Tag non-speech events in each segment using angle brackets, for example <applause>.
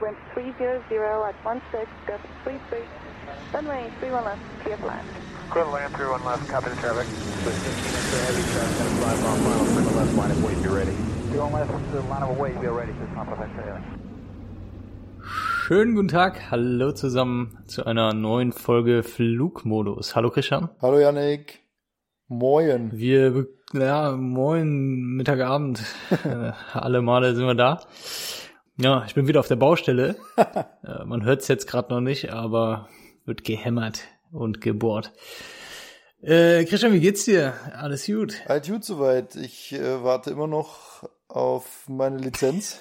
wind 300 at 16, gust 33, runway 31 left, clear for land. Clear to land, 31 left, copy the traffic. With 15 inch of heavy traffic, gonna fly final, clear left, line of weight, be ready. 31 left, line of weight, be ready, just not perfect, Schönen guten Tag, hallo zusammen zu einer neuen Folge Flugmodus. Hallo Christian. Hallo Yannick. Moin. Wir, ja, moin, Mittagabend. <laughs> Äh, Alle Male sind wir da. Ja, ich bin wieder auf der Baustelle. <laughs> Äh, Man hört es jetzt gerade noch nicht, aber wird gehämmert und gebohrt. Äh, Christian, wie geht's dir? Alles gut? Halt gut soweit. Ich äh, warte immer noch auf meine Lizenz.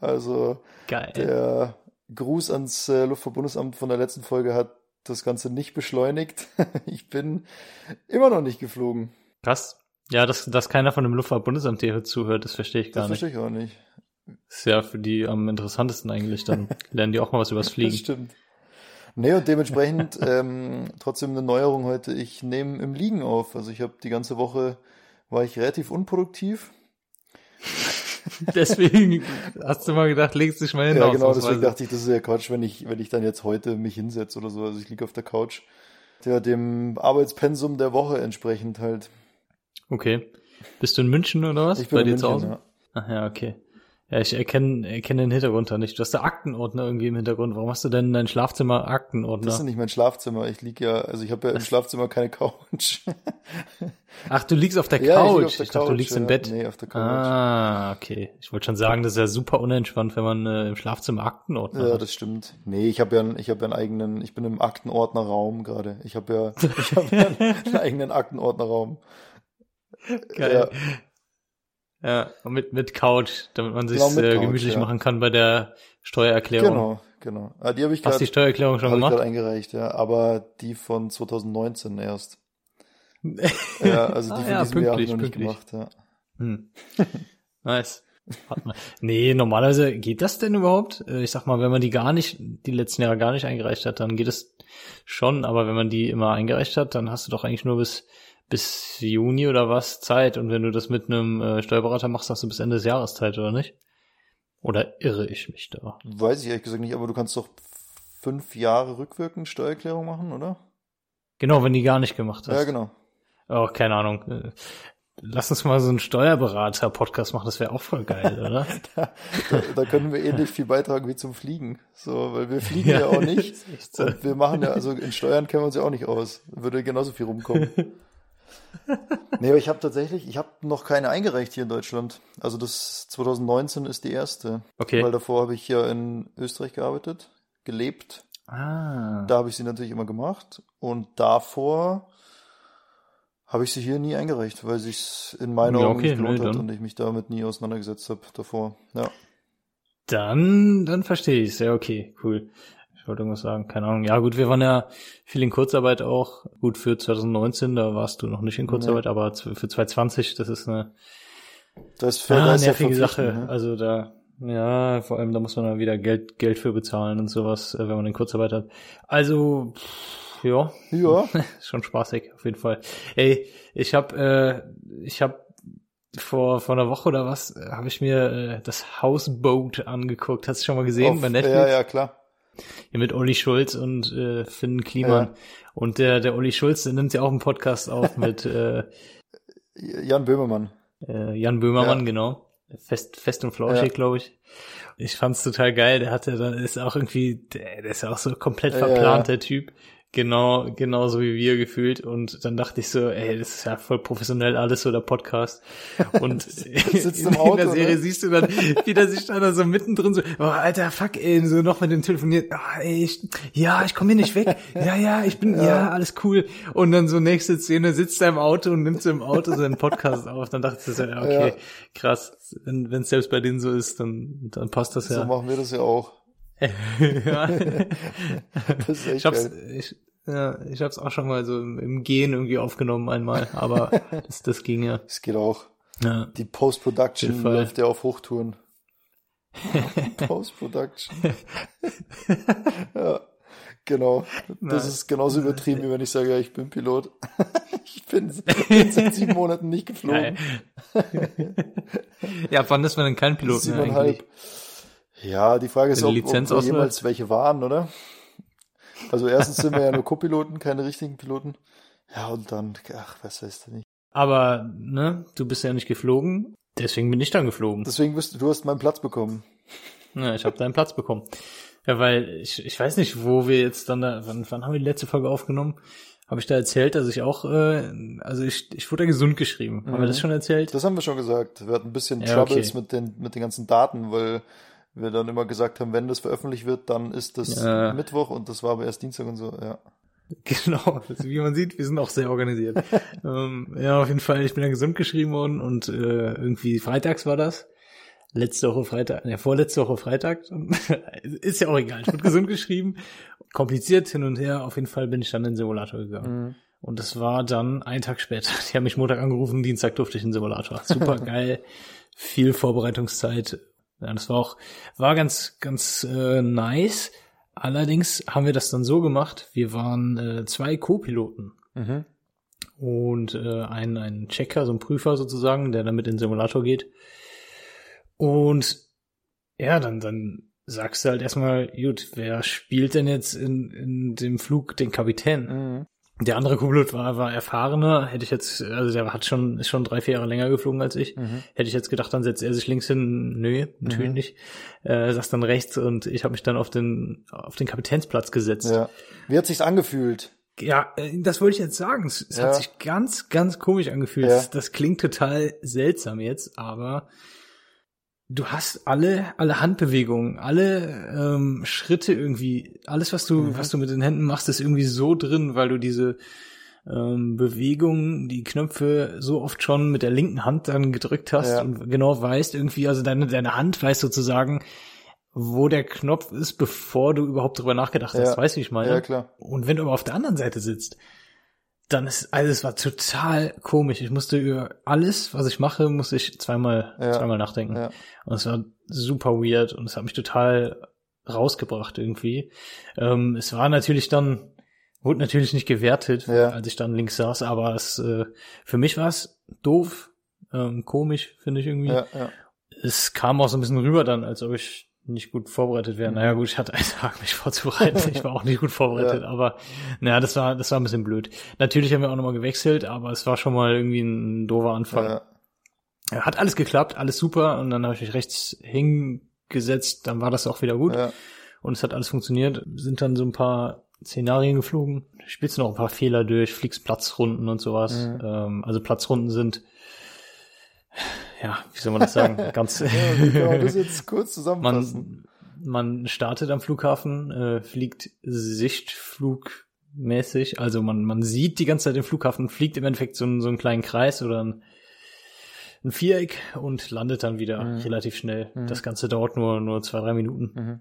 Also Geil. der Gruß ans äh, Luftverbundesamt von der letzten Folge hat das Ganze nicht beschleunigt. <laughs> ich bin immer noch nicht geflogen. Krass. Ja, dass, dass keiner von dem Luftfahrtbundesamt hier zuhört, das verstehe ich gar Das nicht. verstehe ich auch nicht. Ist ja für die am interessantesten eigentlich. Dann <laughs> lernen die auch mal was übers Das Fliegen. stimmt. Nee, und dementsprechend <laughs> ähm, trotzdem eine Neuerung heute. Ich nehme im Liegen auf. Also ich habe die ganze Woche war ich relativ unproduktiv. <laughs> Deswegen hast du mal gedacht, legst dich mal hin. Ja, genau, deswegen dachte ich, das ist ja Quatsch, wenn ich, wenn ich dann jetzt heute mich hinsetze oder so. Also ich liege auf der Couch. Ja, dem Arbeitspensum der Woche entsprechend halt. Okay. Bist du in München oder was? Ich bin Bei in dir München, zu Hause? ja. Ach ja, okay. Ja, ich erkenne, erkenne den Hintergrund da nicht. Du hast da Aktenordner irgendwie im Hintergrund. Warum hast du denn in dein Schlafzimmer Aktenordner? Das ist ja nicht mein Schlafzimmer. Ich liege ja, also ich habe ja im Schlafzimmer keine Couch. <laughs> Ach, du liegst auf der Ja, ich Couch. lieg auf der ich dachte, du Couch, liegst im ja. Bett. Nee, auf der Couch. Ah, okay. Ich wollte schon sagen, das ist ja super unentspannt, wenn man äh, im Schlafzimmer Aktenordner Ja, hat. das stimmt. Nee, ich habe ja, einen- ich habe ja einen eigenen, ich bin im Aktenordnerraum gerade. Ich habe ja, <laughs> ich habe ja einen eigenen Aktenordnerraum. Geil. Ja, und mit, mit Couch, damit man sich Genau, äh, gemütlich ja. machen kann bei der Steuererklärung. Genau, genau. Ah, die habe ich Hast du gerade die Steuererklärung schon ich gemacht? eingereicht, ja. Aber die von 2019 erst. <laughs> Ja, also die Ah, von ja, diesem Jahr habe ich noch nicht pünktlich. gemacht, ja. Hm. <laughs> Nice. Nee, normalerweise geht das denn überhaupt? Äh, Ich sag mal, wenn man die gar nicht, die letzten Jahre gar nicht eingereicht hat, dann geht es schon, aber wenn man die immer eingereicht hat, dann hast du doch eigentlich nur bis, bis Juni oder was Zeit und wenn du das mit einem äh, Steuerberater machst, hast du bis Ende des Jahres Zeit, oder nicht? Oder irre ich mich da? Weiß ich ehrlich gesagt nicht, aber du kannst doch fünf Jahre rückwirkend Steuererklärung machen, oder? Genau, wenn die gar nicht gemacht hast. Ja, genau. Oh, keine Ahnung. Lass uns mal so einen Steuerberater-Podcast machen, das wäre auch voll geil, <laughs> oder? Da, da, da können wir ähnlich viel beitragen wie zum Fliegen. So, weil wir fliegen ja, <laughs> auch nicht. so. Wir machen ja, also in Steuern kennen wir uns ja auch nicht aus. Würde genauso viel rumkommen. <laughs> <laughs> nee, aber ich habe tatsächlich, ich habe noch keine eingereicht hier in Deutschland. Also das 2019 ist die erste. Okay. Weil davor habe ich ja in Österreich gearbeitet, gelebt. Ah. Da habe ich sie natürlich immer gemacht. Und davor habe ich sie hier nie eingereicht, weil sich in meinen Ja, Augen okay, nicht gelohnt nö, hat und ich mich damit nie auseinandergesetzt habe davor. Ja. Dann, dann verstehe ich Ja, okay, cool. Ich wollte irgendwas sagen, keine Ahnung. Ja, gut, wir waren ja viel in Kurzarbeit auch. Gut, für 2019, da warst du noch nicht in Kurzarbeit, aber z- für 2020, das ist eine Das für ah, das ist ja nervige Sache. ne? Also da, ja, vor allem, da muss man dann wieder Geld, Geld für bezahlen und sowas, äh, wenn man in Kurzarbeit hat. Also, pff, ja, Ja, <laughs> schon spaßig, auf jeden Fall. Ey, ich hab, äh, ich hab vor, vor einer Woche oder was, äh, habe ich mir äh, das Houseboat angeguckt. Hast du schon mal gesehen auf, bei Netflix? ja, ja, klar. Ja, mit Olli Schulz und äh, Finn Kliman. Ja. Und der, der Olli Schulz, der nimmt ja auch einen Podcast auf <laughs> mit äh, Jan Böhmermann. äh, Jan Böhmermann, Ja. genau. Fest, fest und flauschig, Ja. glaube ich. Ich fand's total geil. Der hatte dann ist auch irgendwie, der, der ist ja auch so komplett verplant, der Typ. Genau, genauso wie wir gefühlt. Und dann dachte ich so, ey, das ist ja voll professionell alles so der Podcast. <laughs> Und in, im Auto, <laughs> in der Serie ne? siehst du dann, wie der sich dann da so mittendrin so, oh, alter, fuck, ey, so noch mit dem telefoniert, ah, ey, ich, ja, ich komme hier nicht weg. Ja, ja, ich bin, ja. alles cool. Und dann so nächste Szene sitzt er im Auto und nimmt so im Auto seinen Podcast auf. Dann dachte ich so, ja, okay, Ja. krass. Wenn es selbst bei denen so ist, dann, dann passt das So ja. machen wir das ja auch. Ja. <laughs> Ich hab's, ich, ja, ich hab's auch schon mal so im, im Gehen irgendwie aufgenommen einmal, aber <laughs> das, das ging ja. Das geht auch. ja. Die Post-Production läuft ja auf Hochtouren. <laughs> Post-Production. ja, genau. Das ist genauso übertrieben, wie wenn ich sage, ja, ich bin Pilot. ich bin, bin seit sieben Monaten nicht geflogen. Ja, wann ist man denn kein Pilot mehr eigentlich? Ja, die Frage ist, ob, ob wir jemals welche waren, oder? Also erstens sind wir ja nur Co-Piloten, keine richtigen Piloten. Ja, und dann, ach, was weißt du nicht. Aber, ne, du bist ja nicht geflogen, deswegen bin ich dann geflogen. Deswegen bist du, du hast meinen Platz bekommen. Ja, ich habe deinen Platz bekommen. Ja, weil ich, ich weiß nicht, wo wir jetzt dann da, wann, wann haben wir die letzte Folge aufgenommen? Habe ich da erzählt, dass ich auch, äh, also ich, ich wurde gesund geschrieben. Haben wir das schon erzählt? Das haben wir schon gesagt. Wir hatten ein bisschen Ja, Troubles okay. mit den, mit den ganzen Daten, weil wir dann immer gesagt haben, wenn das veröffentlicht wird, dann ist das Ja. Mittwoch und das war aber erst Dienstag und so, ja. <laughs> Genau, also wie man sieht, wir sind auch sehr organisiert. <laughs> ähm, ja, auf jeden Fall, ich bin dann gesund geschrieben worden und äh, irgendwie freitags war das. Letzte Woche Freitag, ne, vorletzte Woche Freitag. <laughs> ist ja auch egal. Ich wurde gesund geschrieben. Kompliziert hin und her. Auf jeden Fall bin ich dann in den Simulator gegangen. Und das war dann ein Tag später. Die haben mich Montag angerufen, Dienstag durfte ich in den Simulator. Super geil. Viel Vorbereitungszeit. Ja, das war auch, war ganz, ganz äh, nice. Allerdings haben wir das dann so gemacht, wir waren äh, zwei Co-Piloten Mhm. und äh, ein, ein Checker, so ein Prüfer sozusagen, der dann mit in den Simulator geht. Und ja, dann, dann sagst du halt erstmal, gut, wer spielt denn jetzt in, in dem Flug den Kapitän? Mhm. Der andere Co-Pilot war, war erfahrener, hätte ich jetzt, also der hat schon, ist schon drei, vier Jahre länger geflogen als ich. Mhm. Hätte ich jetzt gedacht, dann setzt er sich links hin. Nö, natürlich nicht. Äh, saß dann rechts und ich habe mich dann auf den, auf den Kapitänsplatz gesetzt. Ja. Wie hat sich's angefühlt? Ja, äh, das wollte ich jetzt sagen. Es, es Ja. hat sich ganz, ganz komisch angefühlt. Ja. Das, das klingt total seltsam jetzt, aber du hast alle, alle Handbewegungen, alle ähm, Schritte irgendwie, alles, was du, Mhm. was du mit den Händen machst, ist irgendwie so drin, weil du diese ähm, Bewegungen, die Knöpfe so oft schon mit der linken Hand dann gedrückt hast Ja. und genau weißt irgendwie, also deine, deine Hand weiß sozusagen, wo der Knopf ist, bevor du überhaupt drüber nachgedacht hast. Ja. Weißt du, wie ich meine? Ja, klar. Und wenn du aber auf der anderen Seite sitzt, dann ist, also es war total komisch. Ich musste über alles, was ich mache, musste ich zweimal, Ja. zweimal nachdenken. Ja. Und es war super weird und es hat mich total rausgebracht irgendwie. Ähm, es war natürlich dann, wurde natürlich nicht gewertet, Ja. als ich dann links saß, aber es, äh, für mich war es doof, ähm, komisch, finde ich irgendwie es kam auch so ein bisschen rüber dann, als ob ich nicht gut vorbereitet wäre. Naja, gut, ich hatte einen Tag, mich vorzubereiten. Ich war auch nicht gut vorbereitet, <laughs> Ja. aber naja, das war, das war ein bisschen blöd. Natürlich haben wir auch nochmal gewechselt, aber es war schon mal irgendwie ein doofer Anfang. ja. Ja, Hat alles geklappt, alles super und dann habe ich mich rechts hingesetzt, dann war das auch wieder gut ja. und es hat alles funktioniert. Sind dann so ein paar Szenarien geflogen, spielst noch ein paar Fehler durch, fliegst Platzrunden und sowas. Mhm. Ähm, also Platzrunden sind, ja, wie soll man das sagen, <laughs> ganz ja man das jetzt kurz zusammenfassen? man, man startet am Flughafen, äh, fliegt sichtflugmäßig, also man, man sieht die ganze Zeit den Flughafen, fliegt im Endeffekt so, einen- so einen kleinen Kreis oder ein, ein Viereck und landet dann wieder Mhm. relativ schnell. Mhm. Das Ganze dauert nur, nur zwei, drei Minuten. Mhm.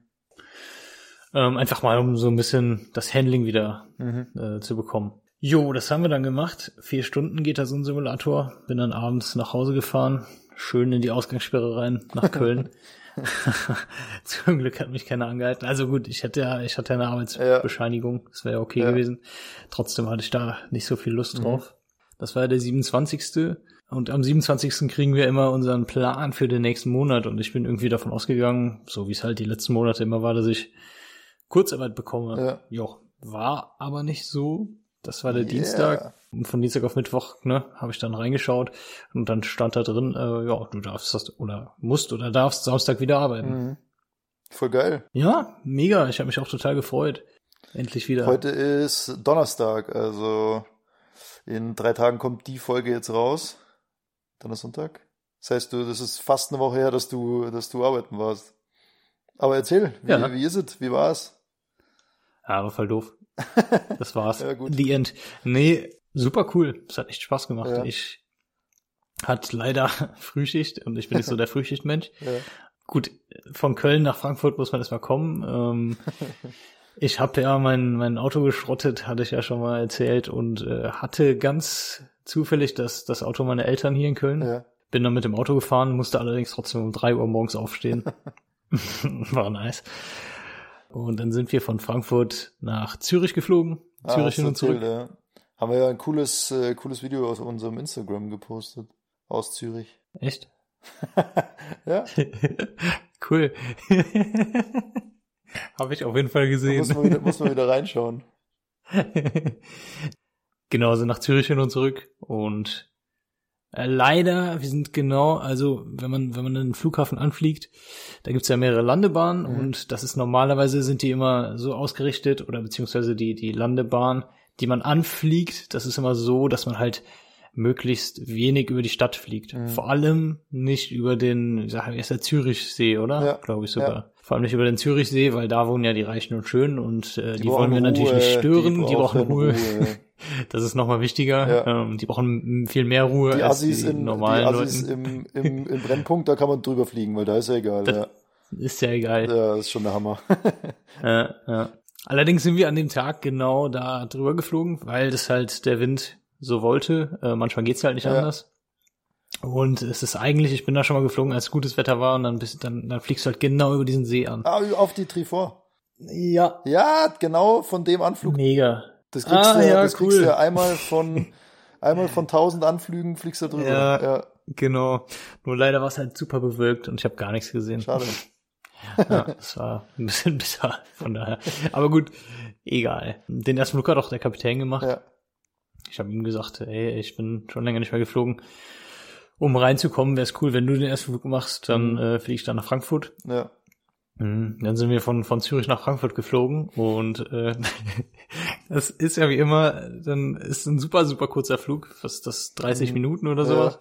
Ähm, einfach mal, um so ein bisschen das Handling wieder Mhm. äh, zu bekommen. Jo, das haben wir dann gemacht. Vier Stunden geht da so ein Simulator. Bin dann abends nach Hause gefahren. Schön in die Ausgangssperre rein, nach <laughs> Köln. <laughs> Zum Glück hat mich keiner angehalten. Also gut, ich hatte ja, ich hatte ja eine Arbeitsbescheinigung. Das wäre ja okay Ja. gewesen. Trotzdem hatte ich da nicht so viel Lust Mhm. drauf. Das war ja der 27. Und am 27. kriegen wir immer unseren Plan für den nächsten Monat. Und ich bin irgendwie davon ausgegangen, so wie es halt die letzten Monate immer war, dass ich Kurzarbeit bekomme. Ja. Jo, war aber nicht so. Das war der Yeah. Dienstag. Von Dienstag auf Mittwoch, ne, habe ich dann reingeschaut und dann stand da drin, äh, ja, du darfst das oder musst oder darfst Samstag wieder arbeiten. Mhm. Voll geil. Ja, mega. Ich habe mich auch total gefreut. Endlich wieder. Heute ist Donnerstag, also in drei Tagen kommt die Folge jetzt raus. Dann ist Sonntag. Das heißt, du, das ist fast eine Woche her, dass du, dass du arbeiten warst. Aber erzähl, wie, Ja. wie ist es? Wie war's? Ja, war voll doof. <laughs> Das war's. Ja, gut. The End. Nee, super cool. Es hat echt Spaß gemacht. Ja. Ich hat leider <laughs> Frühschicht und ich bin nicht so der <laughs> Frühschichtmensch. Ja. Gut, von Köln nach Frankfurt muss man erstmal kommen. Ähm, ich habe ja mein, mein Auto geschrottet, hatte ich ja schon mal erzählt, und äh, hatte ganz zufällig das, das Auto meiner Eltern hier in Köln. Ja. Bin dann mit dem Auto gefahren, musste allerdings trotzdem um drei Uhr morgens aufstehen. War nice. Und dann sind wir von Frankfurt nach Zürich geflogen. Ah, Zürich hin und zurück. erzählt, ja. Haben wir ja ein cooles, äh, cooles Video aus unserem Instagram gepostet. Aus Zürich. Echt? <laughs> Ja. <laughs> Cool. <laughs> Habe ich auf jeden Fall gesehen. muss man wieder, muss man wieder reinschauen. genau, sind nach Zürich hin und zurück und äh, leider, wir sind genau, also wenn man wenn man einen Flughafen anfliegt, da gibt's ja mehrere Landebahnen Mhm. und das ist normalerweise sind die immer so ausgerichtet oder beziehungsweise die die Landebahn, die man anfliegt, das ist immer so, dass man halt möglichst wenig über die Stadt fliegt. Mhm. Vor allem nicht über den, wie ist der Zürichsee, oder? Ja, Glaube ich sogar. Vor allem nicht über den Zürichsee, weil da wohnen ja die Reichen und Schönen und äh, die, wollen brauchen wir natürlich Ruhe, nicht stören. Die, brauchen Ruhe. Ruhe. <laughs> Das ist nochmal wichtiger. Ja. Ähm, die brauchen viel mehr Ruhe Die als Assis, die in, die normalen Assis Leuten. im, <laughs> im, im Brennpunkt, da kann man drüber fliegen, weil da ist ja egal. Das- Ja, Ist ja egal. ja, das ist schon der Hammer. <laughs> Ja, ja. Allerdings sind wir an dem Tag genau da drüber geflogen, weil das halt der Wind so wollte. Äh, manchmal geht's halt nicht Ja. anders. Und es ist eigentlich, ich bin da schon mal geflogen, als gutes Wetter war und dann bist, dann, dann fliegst du halt genau über diesen See an. ah, auf die Trifort. Ja. Ja, genau, von dem Anflug. Mega. Das kriegst, Ah, du, ja, das kriegst cool. du ja einmal von, <laughs> einmal von tausend Anflügen fliegst du drüber. Ja. ja Genau. Nur leider war es halt super bewölkt und ich habe gar nichts gesehen. schade. <laughs> Ja, das war ein bisschen <laughs> bitter, von daher. Aber gut, egal. Den ersten Flug hat auch der Kapitän gemacht. Ja. Ich habe ihm gesagt, ey, ich bin schon länger nicht mehr geflogen. Um reinzukommen, wäre es cool, wenn du den ersten Flug machst, dann Mhm. äh, fliege ich dann nach Frankfurt. Ja. Mhm. Dann sind wir von, von Zürich nach Frankfurt geflogen und äh, <laughs> das ist ja wie immer, dann ist ein super, super kurzer Flug, was das 30 Mhm. Minuten oder Ja. sowas.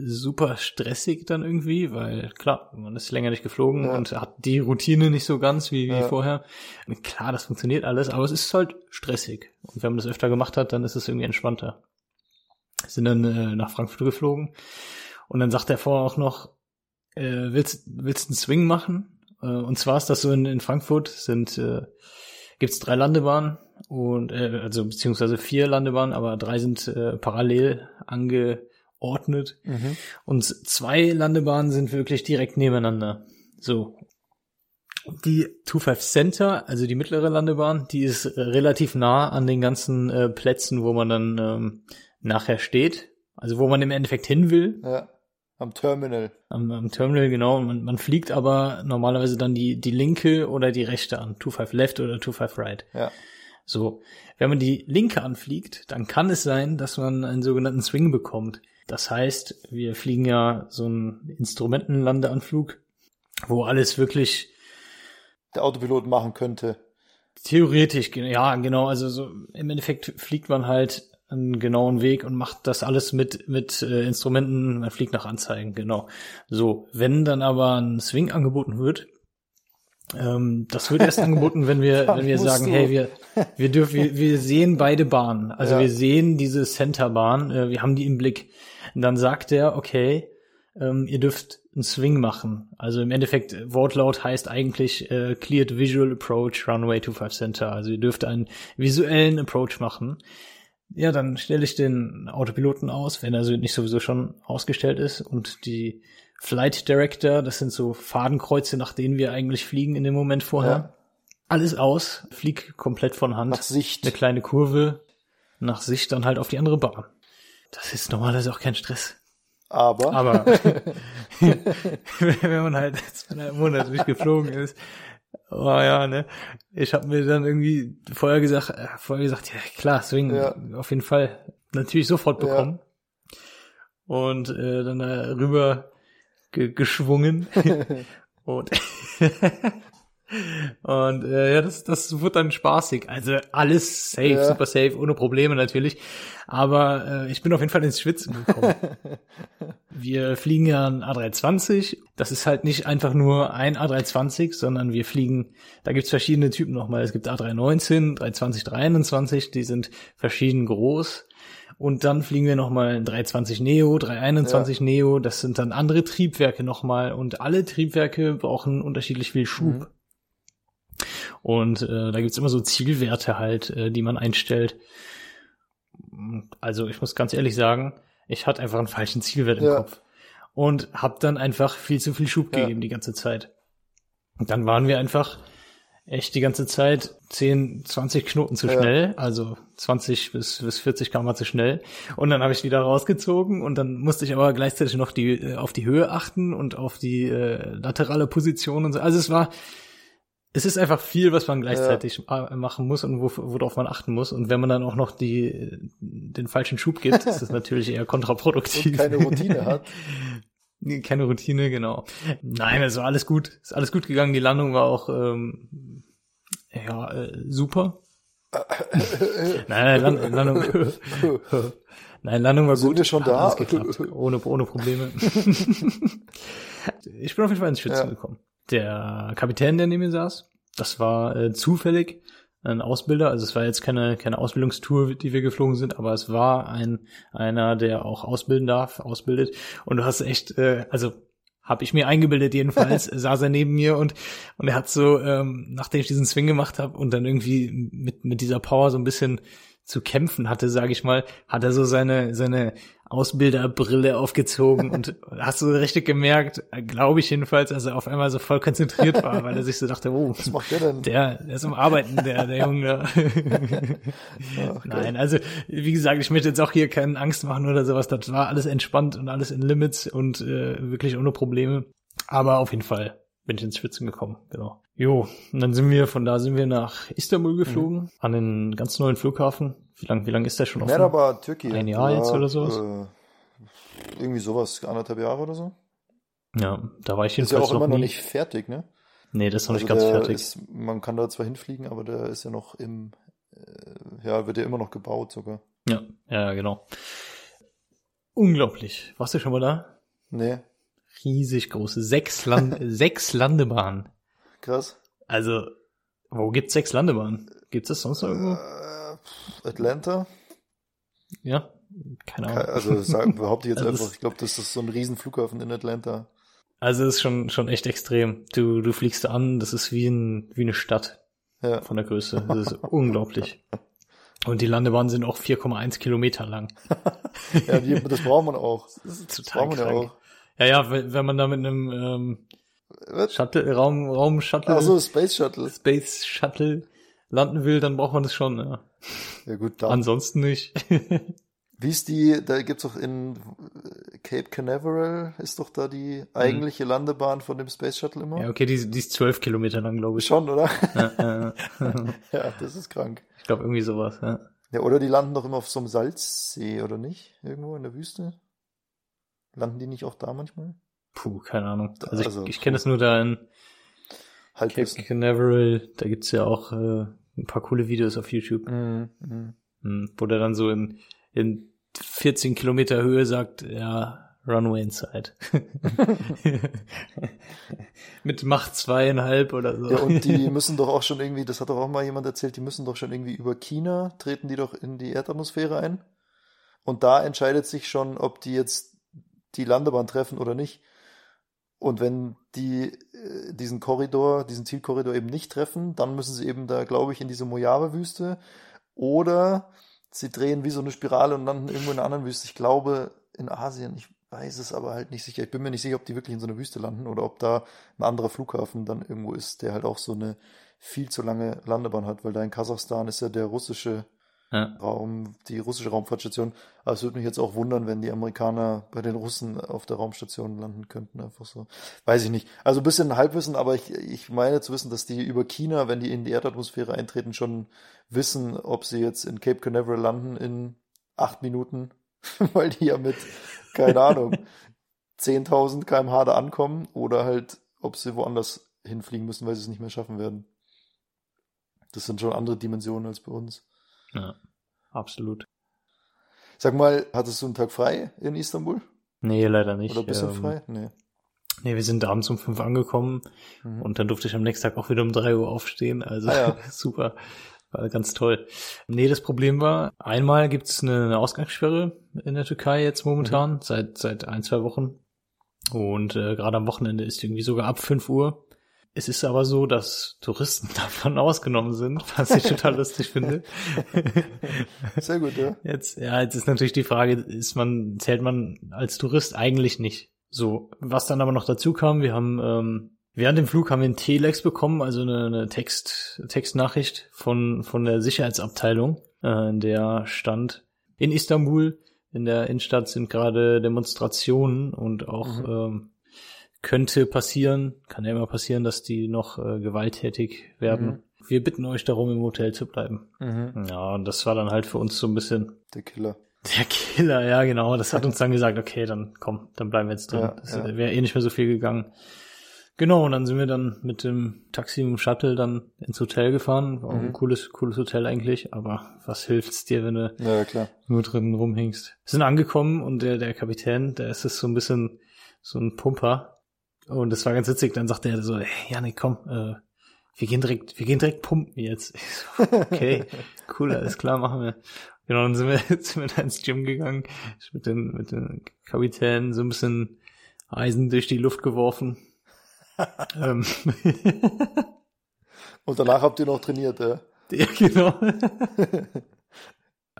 Super stressig dann irgendwie, weil klar, man ist länger nicht geflogen Ja. und hat die Routine nicht so ganz wie, wie Ja. vorher. Und klar, das funktioniert alles, aber es ist halt stressig. Und wenn man das öfter gemacht hat, dann ist es irgendwie entspannter. Sind dann äh, nach Frankfurt geflogen und dann sagt er vorher auch noch, äh, willst, willst einen Swing machen? Äh, und zwar ist das so in, in Frankfurt sind äh, gibt's drei Landebahnen und äh, also beziehungsweise vier Landebahnen, aber drei sind äh, parallel angeordnet Mhm. und zwei Landebahnen sind wirklich direkt nebeneinander. So. Die 25 Center, also die mittlere Landebahn, die ist äh, relativ nah an den ganzen äh, Plätzen, wo man dann ähm, nachher steht. Also wo man im Endeffekt hin will. ja. Am Terminal. Am, am Terminal, genau. Man, man fliegt aber normalerweise dann die, die linke oder die rechte an. 25 left oder 25 right. Ja. So. Wenn man die linke anfliegt, dann kann es sein, dass man einen sogenannten Swing bekommt. Das heißt, wir fliegen ja so einen Instrumentenlandeanflug, wo alles wirklich Der Autopilot machen könnte. theoretisch, ja, genau, also so im Endeffekt fliegt man halt einen genauen Weg und macht das alles mit mit äh, Instrumenten, man fliegt nach Anzeigen, genau. So, wenn dann aber ein Swing angeboten wird, ähm, das wird erst angeboten, wenn wir <laughs> wenn wir sagen, du- hey, wir wir dürfen wir, wir sehen beide Bahnen. Also Ja. wir sehen diese Centerbahn, äh, wir haben die im Blick. Und dann sagt er, okay, ähm, ihr dürft einen Swing machen. Also im Endeffekt, äh, Wortlaut heißt eigentlich äh, Cleared Visual Approach Runway 25 Center. Also ihr dürft einen visuellen Approach machen. Ja, dann stelle ich den Autopiloten aus, wenn er nicht sowieso schon ausgestellt ist. Und die Flight Director, das sind so Fadenkreuze, nach denen wir eigentlich fliegen in dem Moment vorher. Ja. Alles aus, flieg komplett von Hand Nach Sicht. eine kleine Kurve nach Sicht dann halt auf die andere Bahn. Das ist normalerweise auch kein Stress. Aber, Aber <laughs> wenn man halt zweieinhalb Monate durchgeflogen ist, oh ja, ne? Ich habe mir dann irgendwie vorher gesagt, äh, vorher gesagt, ja klar, Swing Ja. auf jeden Fall natürlich sofort Ja. bekommen. Und äh, dann da rüber ge geschwungen. <laughs> Und Und äh, ja, das, das wird dann spaßig. Also alles safe, Ja. super safe, ohne Probleme natürlich. Aber äh, ich bin auf jeden Fall ins Schwitzen gekommen. <laughs> wir fliegen ja ein A320. Das ist halt nicht einfach nur ein A320, sondern wir fliegen, da gibt's verschiedene Typen nochmal. Es gibt A319, 320, 321, die sind verschieden groß. Und dann fliegen wir nochmal ein 320 Neo, 321 Neo, das sind dann andere Triebwerke nochmal. Und alle Triebwerke brauchen unterschiedlich viel Schub. Und äh, da gibt's immer so Zielwerte halt, äh, die man einstellt. Also ich muss ganz ehrlich sagen, ich hatte einfach einen falschen Zielwert im Ja. Kopf. Und hab dann einfach viel zu viel Schub Ja. gegeben die ganze Zeit. Und dann waren wir einfach echt die ganze Zeit 10, 20 Knoten zu Ja. schnell, also 20 bis, bis 40 km zu schnell. Und dann habe ich wieder rausgezogen und dann musste ich aber gleichzeitig noch die, äh, auf die Höhe achten und auf die äh, laterale Position und so. Also es war, es ist einfach viel, was man gleichzeitig äh, machen muss und wo, worauf man achten muss. Und wenn man dann auch noch die, den falschen Schub gibt, ist das natürlich eher kontraproduktiv. Und keine Routine hat. <laughs> Keine Routine, genau. Nein, also alles gut. Ist alles gut gegangen. Die Landung war auch ähm, ja äh, super. <laughs> nein, Land, Landung. <laughs> nein, Landung war Sind gut. wir schon da? Alles geklappt. Ohne, ohne Probleme. ich bin auf jeden Fall ins Schützen Ja. gekommen. Der Kapitän, der neben mir saß, das war äh, zufällig ein Ausbilder. Also es war jetzt keine, keine Ausbildungstour, die wir geflogen sind, aber es war ein einer, der auch ausbilden darf, ausbildet. Und du hast echt, äh, also habe ich mir eingebildet jedenfalls, <laughs> saß er neben mir und und er hat so, ähm, nachdem ich diesen Swing gemacht habe und dann irgendwie mit mit dieser Power so ein bisschen zu kämpfen hatte, sage ich mal, hat er so seine seine Ausbilderbrille aufgezogen <laughs> und hast du richtig gemerkt, glaube ich jedenfalls, dass er auf einmal so voll konzentriert war, weil er sich so dachte, oh, Was macht der denn? der, der ist am Arbeiten, der, der Junge. <laughs> Ach, Nein, also wie gesagt, ich möchte jetzt auch hier keinen Angst machen oder sowas. Das war alles entspannt und alles in Limits und äh, wirklich ohne Probleme. Aber auf jeden Fall bin ich ins Schwitzen gekommen, genau. Jo, und dann sind wir, von da sind wir nach Istanbul geflogen, an den ganz neuen Flughafen. Wie lang, wie lang ist der schon offen? Merhaba, Türkei. Ein Jahr jetzt oder sowas? Äh, irgendwie sowas, anderthalb Jahre oder so. Ja, da war ich Ist ja jedenfalls auch immer noch noch nie. nicht fertig, ne? Nee, das ist noch nicht Also ganz der fertig. Ist, man kann da zwar hinfliegen, aber der ist ja noch im, äh, ja, wird ja immer noch gebaut sogar. Ja, ja, genau. Unglaublich. Warst du schon mal da? Nee, riesig große, sechs, Land <laughs> sechs Landebahnen. krass. Also, wo gibt's sechs Landebahnen? Gibt's das sonst noch irgendwo? Äh, Atlanta? Ja, keine Ke- Ahnung. Also sag, behaupte ich jetzt <laughs> Also einfach, das- ich glaube, das ist so ein Riesenflughafen in Atlanta. Also, es ist schon, schon echt extrem. Du, du fliegst an, das ist wie, ein, wie eine Stadt Ja. von der Größe. Das ist unglaublich. <laughs> Und die Landebahnen sind auch 4,1 Kilometer lang. ja, die, das braucht man auch. Das ist Das total braucht man ja krank. auch. Ja, ja, wenn wenn man da mit einem ähm, Was? Shuttle, Raum, Raum Shuttle, Ach so, Space Shuttle. Space Shuttle landen will, dann braucht man das schon. Ja. Ja gut, da. Ansonsten nicht. <laughs> Wie ist die, da gibt's doch in äh, Cape Canaveral, ist doch da die eigentliche Landebahn von dem Space Shuttle immer? ja, okay, die, die ist 12 Kilometer lang, glaube ich. Schon, oder? Ja, ja, <laughs> das ist krank. ich glaube irgendwie sowas, ja. Ja, oder die landen doch immer auf so einem Salzsee, oder nicht? Irgendwo in der Wüste? Landen die nicht auch da manchmal? Puh, keine Ahnung. Also ich, Also, ich kenne das nur da in Cape Halbwissen. Canaveral, da gibt's ja auch äh, ein paar coole Videos auf YouTube, mhm. hm, wo der dann so in, in 14 Kilometer Höhe sagt, ja, Runway inside. <laughs> Mit Macht zweieinhalb oder so. Ja, und die <laughs> müssen doch auch schon irgendwie, das hat doch auch mal jemand erzählt, die müssen doch schon irgendwie über China, treten die doch in die Erdatmosphäre ein. Und da entscheidet sich schon, ob die jetzt die Landebahn treffen oder nicht. Und wenn die äh, diesen Korridor, diesen Zielkorridor eben nicht treffen, dann müssen sie eben da, glaube ich, in diese Mojave-Wüste. Oder sie drehen wie so eine Spirale und landen irgendwo in einer anderen Wüste. Ich glaube, in Asien. Ich weiß es aber halt nicht sicher. Ich bin mir nicht sicher, ob die wirklich in so einer Wüste landen oder ob da ein anderer Flughafen dann irgendwo ist, der halt auch so eine viel zu lange Landebahn hat, weil da in Kasachstan ist ja der russische Ja. Raum, die russische Raumfahrtstation. Aber es würde mich jetzt auch wundern, wenn die Amerikaner bei den Russen auf der Raumstation landen könnten, einfach so. Weiß ich nicht. Also ein bisschen Halbwissen, aber ich, ich meine zu wissen, dass die über China, wenn die in die Erdatmosphäre eintreten, schon wissen, ob sie jetzt in Cape Canaveral landen in acht Minuten, <laughs> weil die ja mit, keine Ahnung, <laughs> 10.000 kmh da ankommen oder halt, ob sie woanders hinfliegen müssen, weil sie es nicht mehr schaffen werden. Das sind schon andere Dimensionen als bei uns. Ja, absolut. Sag mal, hattest du einen Tag frei in Istanbul? Nee, leider nicht. Oder bist du Ähm, frei? Nee. Nee, wir sind abends um fünf angekommen Mhm. und dann durfte ich am nächsten Tag auch wieder um drei Uhr aufstehen. Also Ah ja. <laughs> super. War ganz toll. Nee, das Problem war, einmal gibt's eine, eine Ausgangssperre in der Türkei jetzt momentan, Mhm. seit, seit ein, zwei Wochen. Und äh, gerade am Wochenende ist irgendwie sogar ab 5 Uhr. Es ist aber so, dass Touristen <laughs> davon ausgenommen sind, was ich total <laughs> lustig finde. Sehr gut, ja. Jetzt, ja, jetzt ist natürlich die Frage, ist man, zählt man als Tourist eigentlich nicht? So, was dann aber noch dazu kam, wir haben, ähm, Während dem Flug haben wir einen Telex bekommen, also eine, eine Text, Textnachricht von, von der Sicherheitsabteilung, äh, in der stand, in Istanbul, in der Innenstadt sind gerade Demonstrationen und auch Mhm. ähm, könnte passieren, kann ja immer passieren, dass die noch äh, gewalttätig werden. Mhm. Wir bitten euch darum, im Hotel zu bleiben. Mhm. Ja, und das war dann halt für uns so ein bisschen Der Killer. der Killer, ja genau. Das hat uns dann gesagt, okay, dann komm, dann bleiben wir jetzt drin. Ja, das ja. wäre eh nicht mehr so viel gegangen. Genau, und dann sind wir dann mit dem Taxi und dem Shuttle dann ins Hotel gefahren. War auch ein Mhm. cooles, cooles Hotel eigentlich, aber was hilft's dir, wenn du Ja, nur drinnen rumhängst? Wir sind angekommen und der, der Kapitän, der ist es so ein bisschen so ein Pumper. Und das war ganz witzig. Dann sagte er so, hey, Janik, komm, äh, wir gehen direkt, wir gehen direkt pumpen jetzt. So, okay, <laughs> cool, alles klar, machen wir. Genau, dann sind wir, <laughs> sind wir da ins Gym gegangen, Ich mit den, mit den Kapitänen so ein bisschen Eisen durch die Luft geworfen. <laughs> ähm, Und danach habt ihr noch trainiert, ja? ja, genau.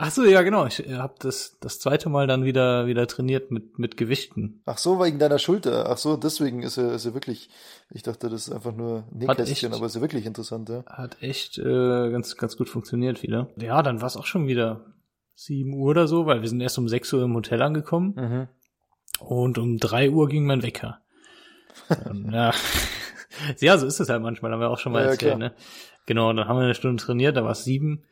Ach so, ja, genau. Ich habe das, das zweite Mal dann wieder, wieder trainiert mit, mit Gewichten. Ach so, wegen deiner Schulter. Ach so, deswegen ist er, ist er wirklich, ich dachte, das ist einfach nur Nähkästchen, aber ist ja wirklich interessant, ja? Hat echt äh, ganz, ganz gut funktioniert wieder. Ja, dann war es auch schon wieder 7 Uhr oder so, weil wir sind erst um 6 Uhr im Hotel angekommen Mhm. und um 3 Uhr ging mein Wecker. ähm, ja. <laughs> ja, so ist es halt manchmal, haben wir auch schon mal Ja, ja, erzählt, klar. ne? Genau, dann haben wir eine Stunde trainiert, da war es sieben,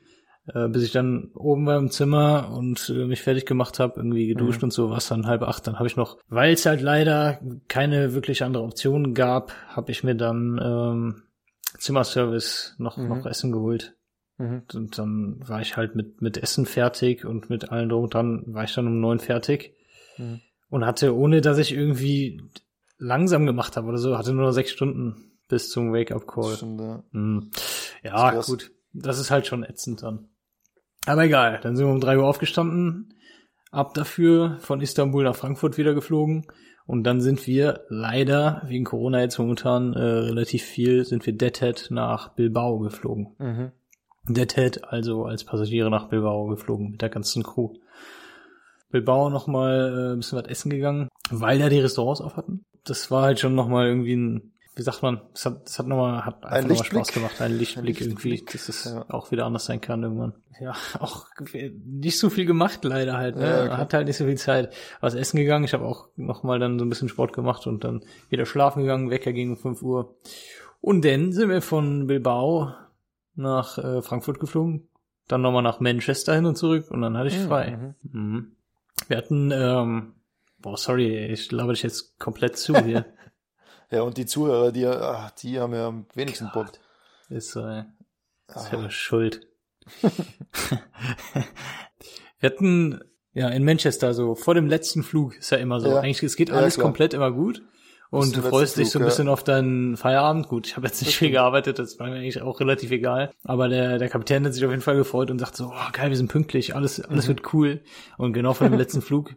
äh, bis ich dann oben war im Zimmer und äh, mich fertig gemacht habe, irgendwie geduscht Mhm. und so, was dann halb acht. Dann habe ich noch, weil es halt leider keine wirklich andere Option gab, habe ich mir dann ähm, Zimmerservice noch, Mhm. noch Essen geholt. Mhm. Und dann war ich halt mit, mit Essen fertig und mit allen drum dran war ich dann um neun fertig Mhm. und hatte, ohne dass ich irgendwie langsam gemacht habe oder so, hatte nur noch sechs Stunden bis zum Wake-up-Call. Ja. Hm. Ja, Das gut. Das ist halt schon ätzend dann. Aber egal, dann sind wir um drei Uhr aufgestanden, ab dafür von Istanbul nach Frankfurt wieder geflogen und dann sind wir leider, wegen Corona jetzt momentan äh, relativ viel, sind wir Deadhead nach Bilbao geflogen. Mhm. Deadhead also als Passagiere nach Bilbao geflogen mit der ganzen Crew. Bilbao nochmal äh, ein bisschen was essen gegangen, weil da die Restaurants auf hatten. Das war halt schon nochmal irgendwie ein, wie sagt man, es hat, es hat nochmal, hat einfach nochmal Lichtblick. Spaß gemacht, ein Lichtblick, Ein irgendwie, Lichtblick, dass es ja. auch wieder anders sein kann irgendwann. Ja, <laughs> auch nicht so viel gemacht leider halt, ne? Ja, okay. Hat halt nicht so viel Zeit. Was essen gegangen, ich habe auch nochmal dann so ein bisschen Sport gemacht und dann wieder schlafen gegangen, Wecker ging um 5 Uhr. Und dann sind wir von Bilbao nach äh, Frankfurt geflogen, dann nochmal nach Manchester hin und zurück und dann hatte ich Mhm, frei. Mhm. Wir hatten, ähm, boah, sorry, ich laber dich jetzt komplett zu hier. <laughs> Ja, und die Zuhörer, die, ach, die haben ja am wenigsten Bock. Ist so, ey. Ah, Selber schuld. <laughs> Wir hatten, ja, in Manchester so, vor dem letzten Flug ist ja immer so. Ja. Eigentlich, es geht Ja, alles klar. komplett immer gut. Und du freust dich so ein Flug, bisschen auf deinen Feierabend. Gut, ich habe jetzt nicht viel gearbeitet, das war mir eigentlich auch relativ egal. Aber der, der Kapitän hat sich auf jeden Fall gefreut und sagt so, oh, geil, wir sind pünktlich, alles, alles Mhm. wird cool. Und genau vor dem letzten <laughs> Flug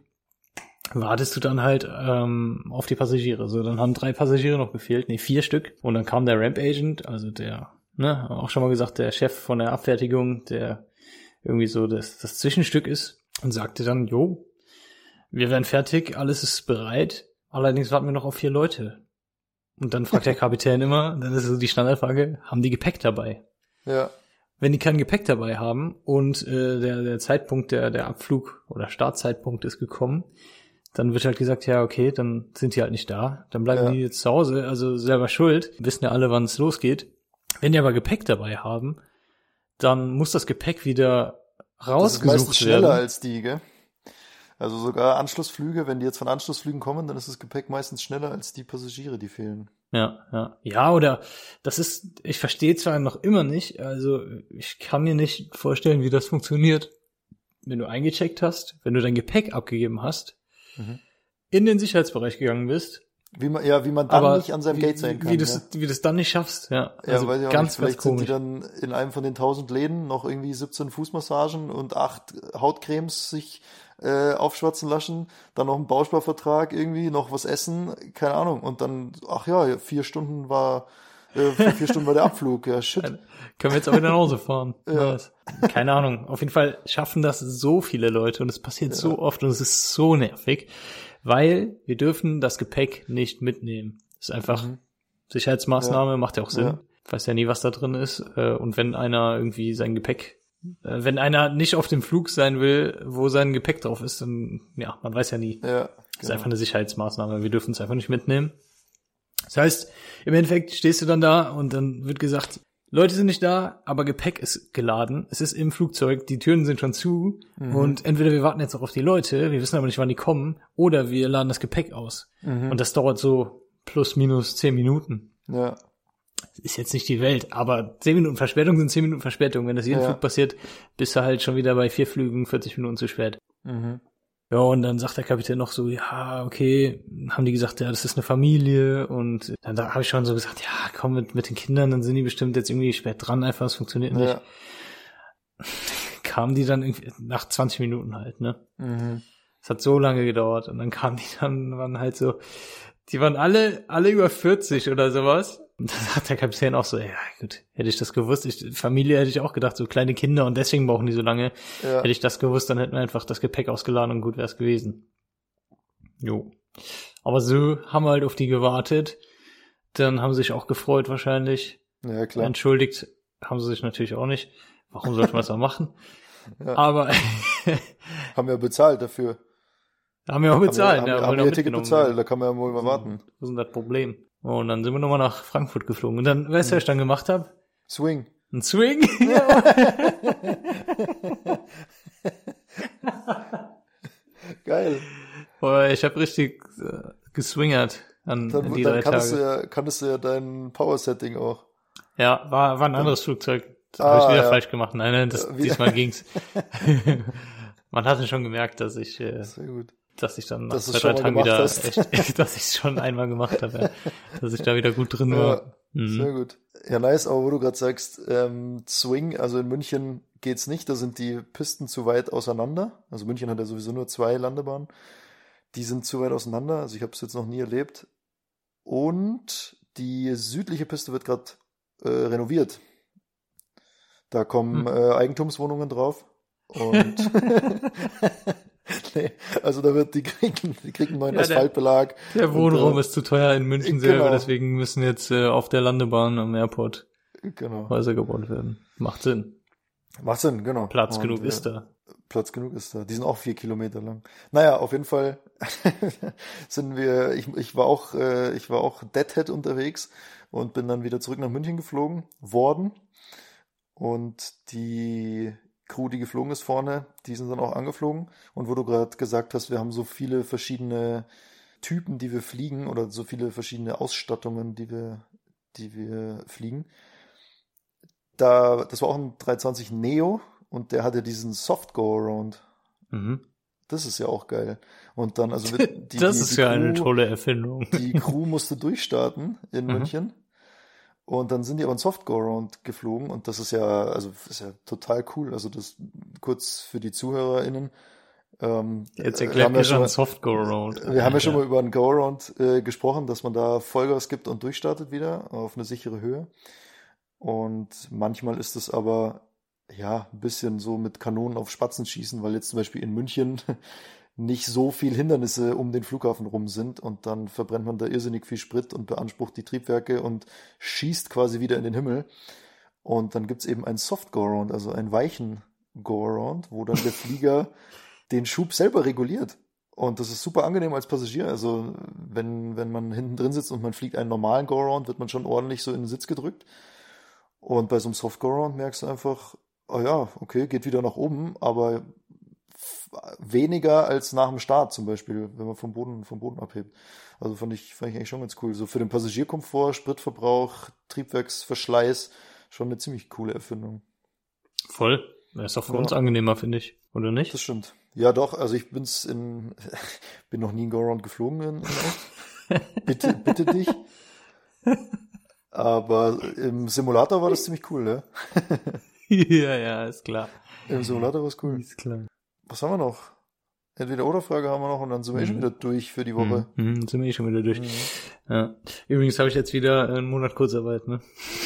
wartest du dann halt ähm, auf die Passagiere. So, dann haben drei Passagiere noch gefehlt, nee, vier Stück. Und dann kam der Ramp Agent, also der, ne, auch schon mal gesagt, der Chef von der Abfertigung, der irgendwie so das, das Zwischenstück ist und sagte dann, jo, wir werden fertig, alles ist bereit. Allerdings warten wir noch auf vier Leute. Und dann fragt der <laughs> Kapitän immer, dann ist so die Standardfrage, haben die Gepäck dabei? Ja, Wenn die kein Gepäck dabei haben und äh, der, der Zeitpunkt der, der Abflug oder Startzeitpunkt ist gekommen, dann wird halt gesagt, ja, okay, dann sind die halt nicht da. Dann bleiben Ja. die jetzt zu Hause, also selber schuld. Wissen ja alle, wann es losgeht. Wenn die aber Gepäck dabei haben, dann muss das Gepäck wieder das ist meistens rausgesucht schneller werden. als die, gell? Also sogar Anschlussflüge, wenn die jetzt von Anschlussflügen kommen, dann ist das Gepäck meistens schneller als die Passagiere, die fehlen. Ja, ja. Ja, oder das ist, ich verstehe zwar noch immer nicht, also ich kann mir nicht vorstellen, wie das funktioniert. Wenn du eingecheckt hast, wenn du dein Gepäck abgegeben hast, Mhm. in den Sicherheitsbereich gegangen bist, Wie man, ja, wie man dann aber nicht an seinem wie, Gate sein kann. wie, das, wie das dann nicht schaffst, ja. ja, Also ja weiß ich auch ganz, nicht. Vielleicht ganz sind komisch. die dann in einem von den tausend Läden noch irgendwie 17 Fußmassagen und acht Hautcremes sich äh, aufschwatzen lassen, dann noch ein Bausparvertrag irgendwie, noch was essen, keine Ahnung. Und dann, ach ja, vier Stunden war, äh, vier Stunden war der Abflug, ja shit. Können wir jetzt auch wieder nach Hause fahren. Ja. Keine Ahnung. Auf jeden Fall schaffen das so viele Leute und es passiert so oft und es ist so nervig, weil wir dürfen das Gepäck nicht mitnehmen. Das ist einfach Mhm. Sicherheitsmaßnahme, macht ja auch Sinn. Ja. Weiß ja nie, was da drin ist. Äh, Und wenn einer irgendwie sein Gepäck, äh, wenn einer nicht auf dem Flug sein will, wo sein Gepäck drauf ist, dann, ja, man weiß ja nie. Ja, Das ist genau. einfach eine Sicherheitsmaßnahme. Wir dürfen es einfach nicht mitnehmen. Das heißt, im Endeffekt stehst du dann da und dann wird gesagt, Leute sind nicht da, aber Gepäck ist geladen. Es ist im Flugzeug, die Türen sind schon zu Mhm. und entweder wir warten jetzt noch auf die Leute, wir wissen aber nicht, wann die kommen, oder wir laden das Gepäck aus. Mhm. Und das dauert so plus minus zehn Minuten. ja, Ist jetzt nicht die Welt, aber zehn Minuten Verspätung sind zehn Minuten Verspätung. Wenn das jeden Ja. Flug passiert, bist du halt schon wieder bei vier Flügen 40 Minuten zu spät. mhm. Ja, und dann sagt der Kapitän noch so, ja, okay, haben die gesagt, ja, das ist eine Familie und dann da habe ich schon so gesagt, ja, komm mit, mit den Kindern, dann sind die bestimmt jetzt irgendwie spät dran, einfach, es funktioniert nicht. ja. <laughs> Kamen die dann irgendwie nach 20 Minuten halt, ne? Mhm. Es hat so lange gedauert und dann kamen die dann, waren halt so, die waren alle, alle über 40 oder sowas. Und dann sagt der Kapitän auch so, ja gut, hätte ich das gewusst, ich, Familie hätte ich auch gedacht, so kleine Kinder und deswegen brauchen die so lange. Ja. Hätte ich das gewusst, dann hätten wir einfach das Gepäck ausgeladen und gut wäre es gewesen. Jo. Aber so haben wir halt auf die gewartet. Dann haben sie sich auch gefreut wahrscheinlich. ja, klar. Entschuldigt haben sie sich natürlich auch nicht. Warum sollte man es <laughs> auch machen? Ja. Aber <laughs> Haben wir bezahlt dafür. haben wir auch bezahlt. Haben ja, wir, haben, wollen wir Ticket bezahlt, da kann man ja wohl mal warten. Was ist denn das Problem? Und dann sind wir nochmal nach Frankfurt geflogen. Und dann, weißt du, was ich dann gemacht habe? Swing. Ein Swing. <laughs> Geil. Boah, ich habe richtig äh, geswingert an, an Dann, die dann drei kanntest, du Tage. ja, kanntest du ja dein Power-Setting auch. Ja, war, war ein anderes Flugzeug. Das Ah, habe ich wieder ja. falsch gemacht. Nein, nein, das, Ja, diesmal ging's. <laughs> Man hatte schon gemerkt, dass ich, äh, Sehr gut. Dass ich dann nach Dass zwei, schon drei Tagen wieder, echt, <laughs> dass ich es schon einmal gemacht habe, ja. dass ich da wieder gut drin Ja, war. Mhm. Sehr gut. Ja, nice, aber wo du gerade sagst, ähm, Swing, also in München geht's nicht, da sind die Pisten zu weit auseinander. Also München hat ja sowieso nur zwei Landebahnen. Die sind zu weit auseinander, also ich habe es jetzt noch nie erlebt. Und die südliche Piste wird gerade äh, renoviert. Da kommen Hm. äh, Eigentumswohnungen drauf. Und <laughs> <laughs> <laughs> nee, also da wird die kriegen, die kriegen neuen Ja, der- Asphaltbelag. Der Wohnraum Und, äh, ist zu teuer in München genau. selber, deswegen müssen jetzt äh, auf der Landebahn am Airport Genau. Häuser gebaut werden. Macht Sinn. Macht Sinn, genau. Platz Und, genug äh, ist da. Platz genug ist da. Die sind auch vier Kilometer lang. Naja, auf jeden Fall <laughs> sind wir, ich, ich war auch, äh, ich war auch Deadhead unterwegs und bin dann wieder zurück nach München geflogen worden. Und die Crew, die geflogen ist vorne, die sind dann auch angeflogen. Und wo du gerade gesagt hast, wir haben so viele verschiedene Typen, die wir fliegen oder so viele verschiedene Ausstattungen, die wir, die wir fliegen. Da, das war auch ein 320 Neo und der hatte diesen Soft Go-Around. Mhm. Das ist ja auch geil. Und dann, also <laughs> die, das die, ist die ja eine Crew- tolle Erfindung. Die Crew musste durchstarten in Mhm. München. Und dann sind die aber ein Soft Go-Around geflogen und das ist ja, also ist ja total cool. Also das kurz für die ZuhörerInnen. Ähm, Jetzt erklärt mir wir schon schon mal- Soft Go Around. wir haben ja schon <laughs> mal über einen Go-Around äh, gesprochen, dass man da Vollgas gibt und durchstartet wieder auf eine sichere Höhe. Und manchmal ist es aber ja ein bisschen so mit Kanonen auf Spatzen schießen, weil jetzt zum Beispiel in München nicht so viel Hindernisse um den Flughafen rum sind und dann verbrennt man da irrsinnig viel Sprit und beansprucht die Triebwerke und schießt quasi wieder in den Himmel. Und dann gibt's eben einen Soft Go-Around, also einen weichen Go-Around, wo dann der <laughs> Flieger den Schub selber reguliert. Und das ist super angenehm als Passagier. Also wenn, wenn man hinten drin sitzt und man fliegt einen normalen Go-Around, wird man schon ordentlich so in den Sitz gedrückt. Und bei so einem Soft Go-Around merkst du einfach, oh ja, okay, geht wieder nach oben, aber weniger als nach dem Start zum Beispiel, wenn man vom Boden, vom Boden abhebt. Also fand ich, fand ich eigentlich schon ganz cool. So für den Passagierkomfort, Spritverbrauch, Triebwerksverschleiß, schon eine ziemlich coole Erfindung. Voll. Das ist doch für Ja. uns angenehmer, finde ich. Oder nicht? Das stimmt. Ja, doch, also ich bin's in, <laughs> bin noch nie in Go-Around geflogen in, in <laughs> bitte, bitte dich. Aber im Simulator war das ziemlich cool, ne? <laughs> ja, ja, ist klar. Im Simulator war es cool. Ist klar. Was haben wir noch? Entweder oder Frage haben wir noch und dann sind wir eh schon Mhm. wieder durch für die Woche. Mhm, mhm, sind wir eh schon wieder durch. Mhm. Ja. Übrigens habe ich jetzt wieder einen Monat Kurzarbeit, ne?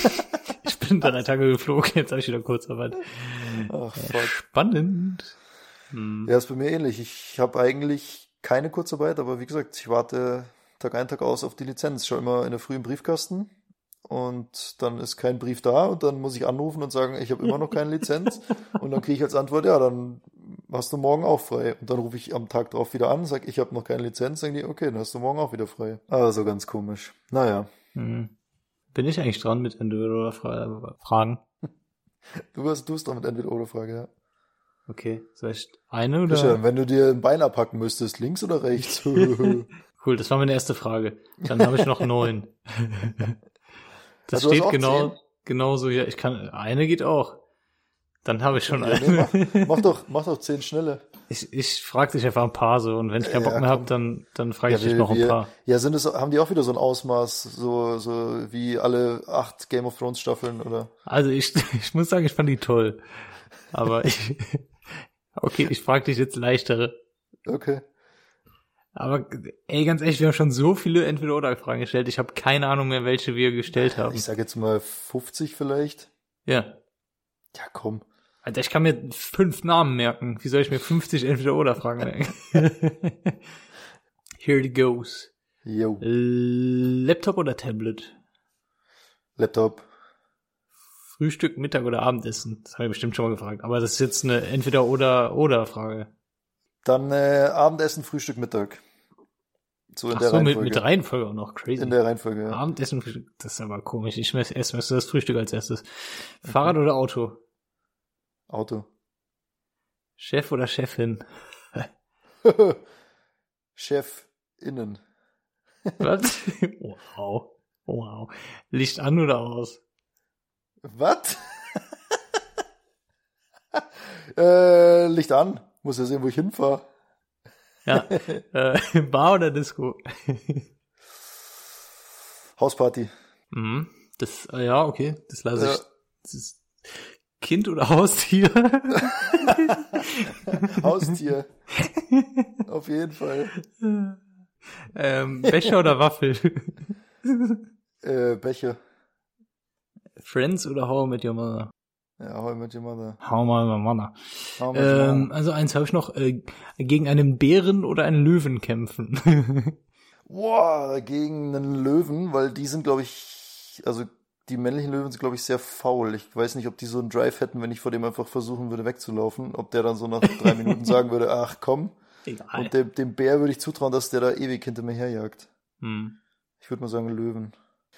<laughs> ich bin drei Tage geflogen, jetzt habe ich wieder Kurzarbeit. Ach, fuck. Spannend. Hm. Ja, ist bei mir ähnlich. Ich habe eigentlich keine Kurzarbeit, aber wie gesagt, ich warte Tag ein, Tag aus auf die Lizenz. Schau immer in der frühen Briefkasten und dann ist kein Brief da und dann muss ich anrufen und sagen, ich habe immer noch keine Lizenz <laughs> und dann kriege ich als Antwort, ja, dann hast du morgen auch frei. Und dann rufe ich am Tag drauf wieder an, sage, ich habe noch keine Lizenz, sagen die, okay, dann hast du morgen auch wieder frei. Also ganz komisch. Naja. Hm. Bin ich eigentlich dran mit Entweder oder Fra Fragen? Du bist, du bist dran mit Entweder oder Frage, ja. Okay, soll ich eine oder? Fischer, wenn du dir ein Bein abhacken müsstest, links oder rechts? <laughs> cool, das war meine erste Frage. Dann habe ich noch neun. <laughs> Das Also steht genau, zehn? genau so hier. Ich kann, eine geht auch. Dann habe ich schon Ja, eine. nee, mach, mach doch, mach doch zehn schnelle. Ich, ich frage dich einfach ein paar so und wenn ich keinen Ja, Bock mehr komm. habe, dann, dann frage ich Ja, dich wir- noch ein wir- paar. Ja, sind es, haben die auch wieder so ein Ausmaß, so, so wie alle acht Game of Thrones Staffeln, oder? Also ich, <laughs> ich muss sagen, ich fand die toll. Aber ich, <laughs> okay, ich frage dich jetzt leichtere. Okay. Aber ey, ganz ehrlich, wir haben schon so viele Entweder-Oder-Fragen gestellt. Ich habe keine Ahnung mehr, welche wir gestellt haben. Ich sag jetzt mal 50 vielleicht. Ja. Ja, komm. Alter, ich kann mir fünf Namen merken. Wie soll ich mir 50 Entweder-Oder-Fragen merken? <laughs> Here it goes. Yo. Laptop oder Tablet? Laptop. Frühstück, Mittag oder Abendessen? Das habe ich bestimmt schon mal gefragt. Aber das ist jetzt eine Entweder-Oder-Oder-Frage. Dann äh, Abendessen, Frühstück, Mittag. So in Ach der so, mit, Reihenfolge. mit Reihenfolge auch noch. Crazy. In der Reihenfolge, ja. Abendessen, Frühstück. Das ist aber komisch. Ich esse erst das Frühstück als erstes. Fahrrad oder Auto? Auto. Chef oder Chefin? <laughs> Chef innen. Was? <laughs> wow. Wow. Licht an oder aus? Was? <laughs> äh, Licht an. Muss ja sehen, wo ich hinfahre. Ja. äh, Bar oder Disco? Hausparty. mhm. Das, äh, ja, okay. Das lasse Ja. ich. Das ist kind oder Haustier? <laughs> Haustier. Auf jeden Fall. ähm, Becher oder Waffel? Äh, Becher. Friends oder How I Met Your Mother? Ja, hau mit jemandem. How I Met Your Mother. Mit Ähm, also eins habe ich noch. Äh, gegen einen Bären oder einen Löwen kämpfen? <laughs> Boah, gegen einen Löwen, weil die sind, glaube ich, also die männlichen Löwen sind, glaube ich, sehr faul. Ich weiß nicht, ob die so einen Drive hätten, wenn ich vor dem einfach versuchen würde wegzulaufen. Ob der dann so nach drei <laughs> Minuten sagen würde, ach komm. Egal. Und dem, dem Bär würde ich zutrauen, dass der da ewig hinter mir herjagt. Hm. Ich würde mal sagen Löwen.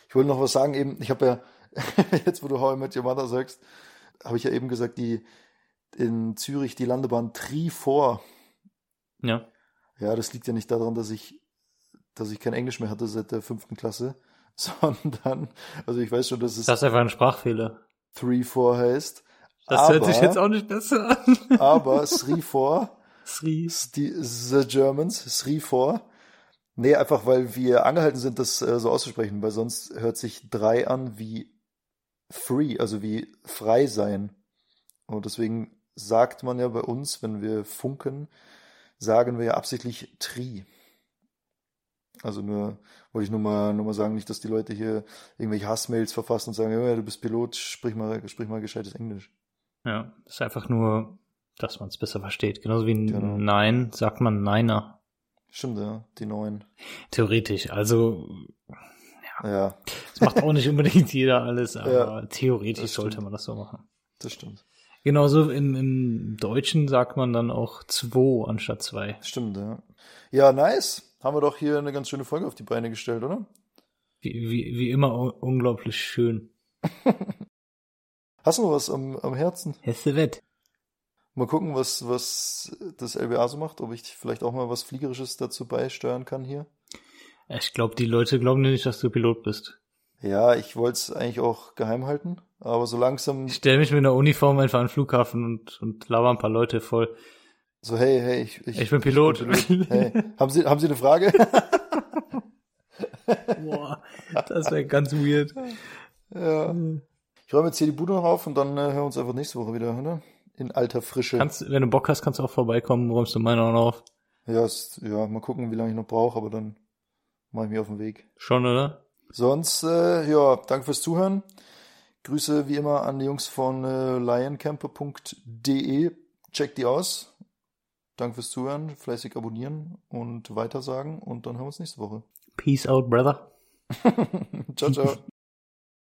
Ich wollte noch was sagen eben. Ich habe ja, <laughs> jetzt wo du How I Met Your Mother sagst, habe ich ja eben gesagt, die in Zürich die Landebahn Trifort. Ja. Ja, das liegt ja nicht daran, dass ich, dass ich kein Englisch mehr hatte seit der fünften Klasse, <laughs> sondern, also ich weiß schon, dass es Das ist einfach ein Sprachfehler. Trifort heißt. Das aber, hört sich jetzt auch nicht besser an. <laughs> aber Srifor, Sri. die, the Germans, Srifor. Nee, einfach weil wir angehalten sind, das äh, so auszusprechen, weil sonst hört sich drei an wie free, also wie frei sein. Und deswegen sagt man ja bei uns, wenn wir funken, sagen wir ja absichtlich tri. Also nur, wollte ich nur mal, nur mal sagen, nicht, dass die Leute hier irgendwelche Hassmails verfassen und sagen, ja, du bist Pilot, sprich mal, sprich mal gescheites Englisch. Ja, ist einfach nur, dass man es besser versteht. Genauso wie ein Genau. Nein sagt man Neiner. Stimmt, ja, die neuen. Theoretisch. Also, Ja, das macht auch nicht unbedingt jeder alles, <laughs> aber Ja, theoretisch sollte man das so machen. das stimmt. Genauso im, im Deutschen sagt man dann auch zwei anstatt zwei. Stimmt, ja. Ja, nice. Haben wir doch hier eine ganz schöne Folge auf die Beine gestellt, oder? Wie, wie, wie immer un- unglaublich schön. Hast du noch was am, am Herzen? Hesse Wett. Mal gucken, was, was das LBA so macht, ob ich vielleicht auch mal was Fliegerisches dazu beisteuern kann hier. Ich glaube, die Leute glauben dir nicht, dass du Pilot bist. Ja, ich wollte es eigentlich auch geheim halten, aber so langsam Ich stelle mich mit einer Uniform einfach an den Flughafen und, und laber ein paar Leute voll. So, hey, hey, ich, Ich bin Pilot. Hey, haben Sie, haben Sie eine Frage? <laughs> Boah, das wäre ganz weird. ja. Ich räume jetzt hier die Bude noch auf und dann äh, hören wir uns einfach nächste Woche wieder, oder? In alter Frische. Kannst, wenn du Bock hast, kannst du auch vorbeikommen, räumst du meine auch noch auf. ja, ist, ja, mal gucken, wie lange ich noch brauche, aber dann mache ich mich auf den Weg. Schon, oder? Sonst, äh, ja, danke fürs Zuhören. Grüße wie immer an die Jungs von äh, lioncamper.de. Checkt die aus. Danke fürs Zuhören, fleißig abonnieren und weitersagen und dann hören wir uns nächste Woche. Peace out, brother. <laughs> ciao, ciao. <laughs>